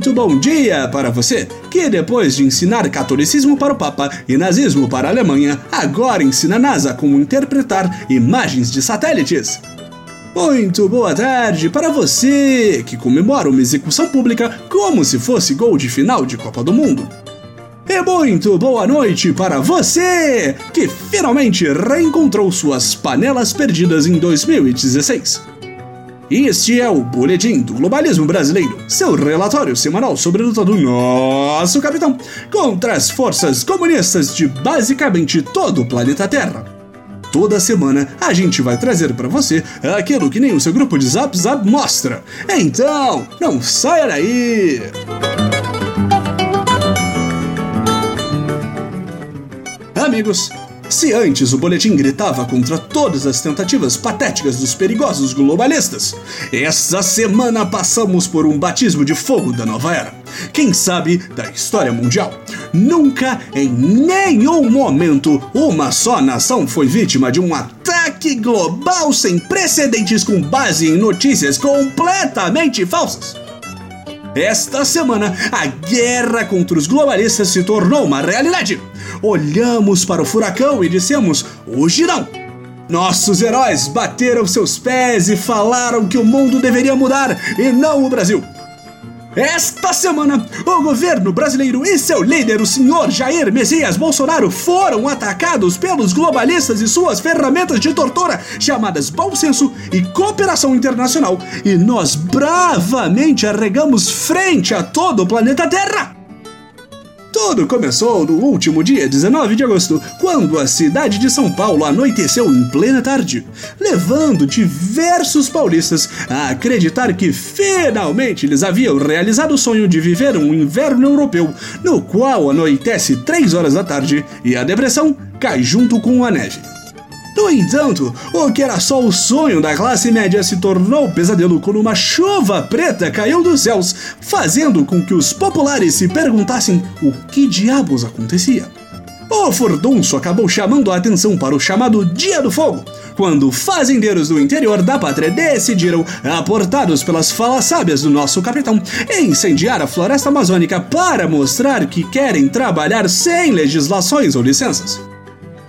Muito bom dia para você, que depois de ensinar catolicismo para o Papa e nazismo para a Alemanha, agora ensina a NASA como interpretar imagens de satélites. Muito boa tarde para você que comemora uma execução pública como se fosse gol de final de Copa do Mundo. E muito boa noite para você que finalmente reencontrou suas panelas perdidas em 2016. Este é o Boletim do Globalismo Brasileiro, seu relatório semanal sobre a luta do nosso capitão contra as forças comunistas de basicamente todo o planeta Terra. Toda semana a gente vai trazer para você aquilo que nem o seu grupo de Zap Zap mostra. Então, não saia daí! Amigos, se antes o boletim gritava contra todas as tentativas patéticas dos perigosos globalistas, essa semana passamos por um batismo de fogo da nova era. Quem sabe da história mundial. Nunca, em nenhum momento, uma só nação foi vítima de um ataque global sem precedentes com base em notícias completamente falsas. Esta semana, a guerra contra os globalistas se tornou uma realidade. Olhamos para o furacão e dissemos: hoje não. Nossos heróis bateram seus pés e falaram que o mundo deveria mudar e não o Brasil. Esta semana, o governo brasileiro e seu líder, o senhor Jair Messias Bolsonaro, foram atacados pelos globalistas e suas ferramentas de tortura, chamadas bom senso e cooperação internacional, e nós bravamente arregamos frente a todo o planeta Terra. Tudo começou no último dia 19 de agosto, quando a cidade de São Paulo anoiteceu em plena tarde, levando diversos paulistas a acreditar que finalmente eles haviam realizado o sonho de viver um inverno europeu, no qual anoitece 3 horas da tarde e a depressão cai junto com a neve. No entanto, o que era só o sonho da classe média se tornou pesadelo quando uma chuva preta caiu dos céus, fazendo com que os populares se perguntassem o que diabos acontecia. O furdunço acabou chamando a atenção para o chamado Dia do Fogo, quando fazendeiros do interior da pátria decidiram, aportados pelas falas sábias do nosso capitão, incendiar a floresta amazônica para mostrar que querem trabalhar sem legislações ou licenças.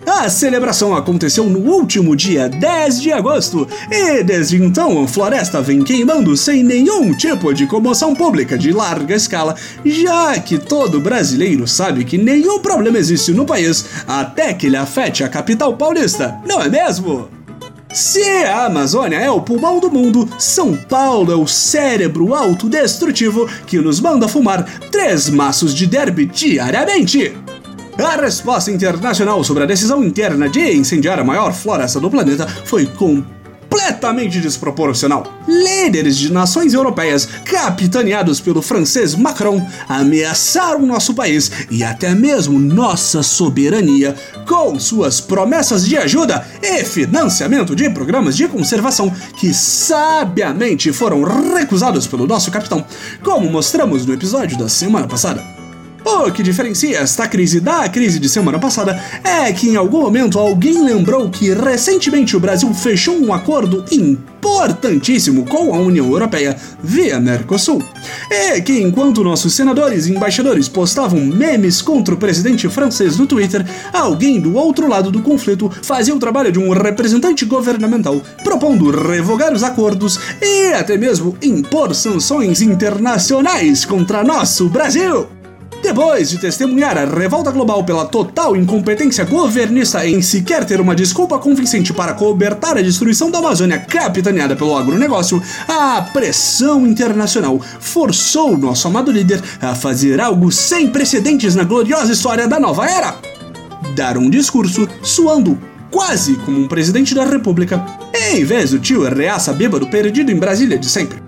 A celebração aconteceu no último dia 10 de agosto e desde então a floresta vem queimando sem nenhum tipo de comoção pública de larga escala, já que todo brasileiro sabe que nenhum problema existe no país até que ele afete a capital paulista, não é mesmo? Se a Amazônia é o pulmão do mundo, São Paulo é o cérebro autodestrutivo que nos manda fumar três maços de derby diariamente. A resposta internacional sobre a decisão interna de incendiar a maior floresta do planeta foi completamente desproporcional. Líderes de nações europeias, capitaneados pelo francês Macron, ameaçaram nosso país e até mesmo nossa soberania com suas promessas de ajuda e financiamento de programas de conservação que sabiamente foram recusados pelo nosso capitão, como mostramos no episódio da semana passada. O que diferencia esta crise da crise de semana passada é que em algum momento alguém lembrou que recentemente o Brasil fechou um acordo importantíssimo com a União Europeia via Mercosul. É que enquanto nossos senadores e embaixadores postavam memes contra o presidente francês no Twitter, alguém do outro lado do conflito fazia o trabalho de um representante governamental, propondo revogar os acordos e até mesmo impor sanções internacionais contra nosso Brasil. Depois de testemunhar a revolta global pela total incompetência governista em sequer ter uma desculpa convincente para cobertar a destruição da Amazônia capitaneada pelo agronegócio, a pressão internacional forçou nosso amado líder a fazer algo sem precedentes na gloriosa história da nova era: dar um discurso suando quase como um presidente da república, em vez do tio reaça bêbado perdido em Brasília de sempre.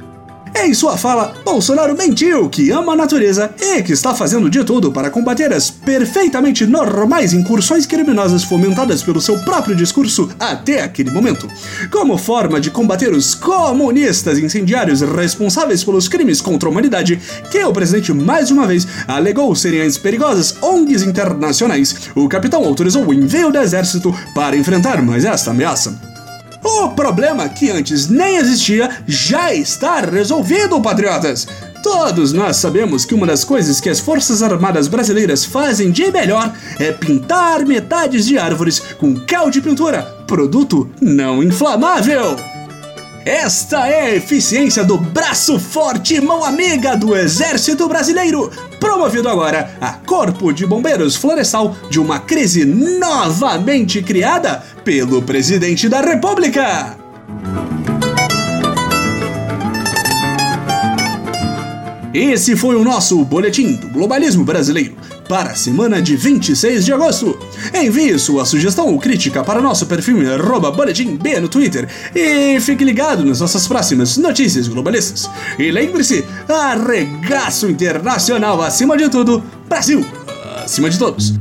Em sua fala, Bolsonaro mentiu que ama a natureza e que está fazendo de tudo para combater as perfeitamente normais incursões criminosas fomentadas pelo seu próprio discurso até aquele momento, como forma de combater os comunistas incendiários responsáveis pelos crimes contra a humanidade que o presidente mais uma vez alegou serem as perigosas ONGs internacionais. O capitão autorizou o envio do exército para enfrentar mais esta ameaça. O problema que antes nem existia já está resolvido, patriotas! Todos nós sabemos que uma das coisas que as Forças Armadas Brasileiras fazem de melhor é pintar metades de árvores com cal de pintura, produto não inflamável. Esta é a eficiência do braço forte mão amiga do Exército Brasileiro, promovido agora a Corpo de Bombeiros Florestal de uma crise novamente criada pelo Presidente da República. Esse foi o nosso Boletim do Globalismo Brasileiro para a semana de 26 de agosto. Envie sua sugestão ou crítica para nosso perfil em boletim B no Twitter e fique ligado nas nossas próximas notícias globalistas. E lembre-se, arregaço internacional acima de tudo, Brasil acima de todos.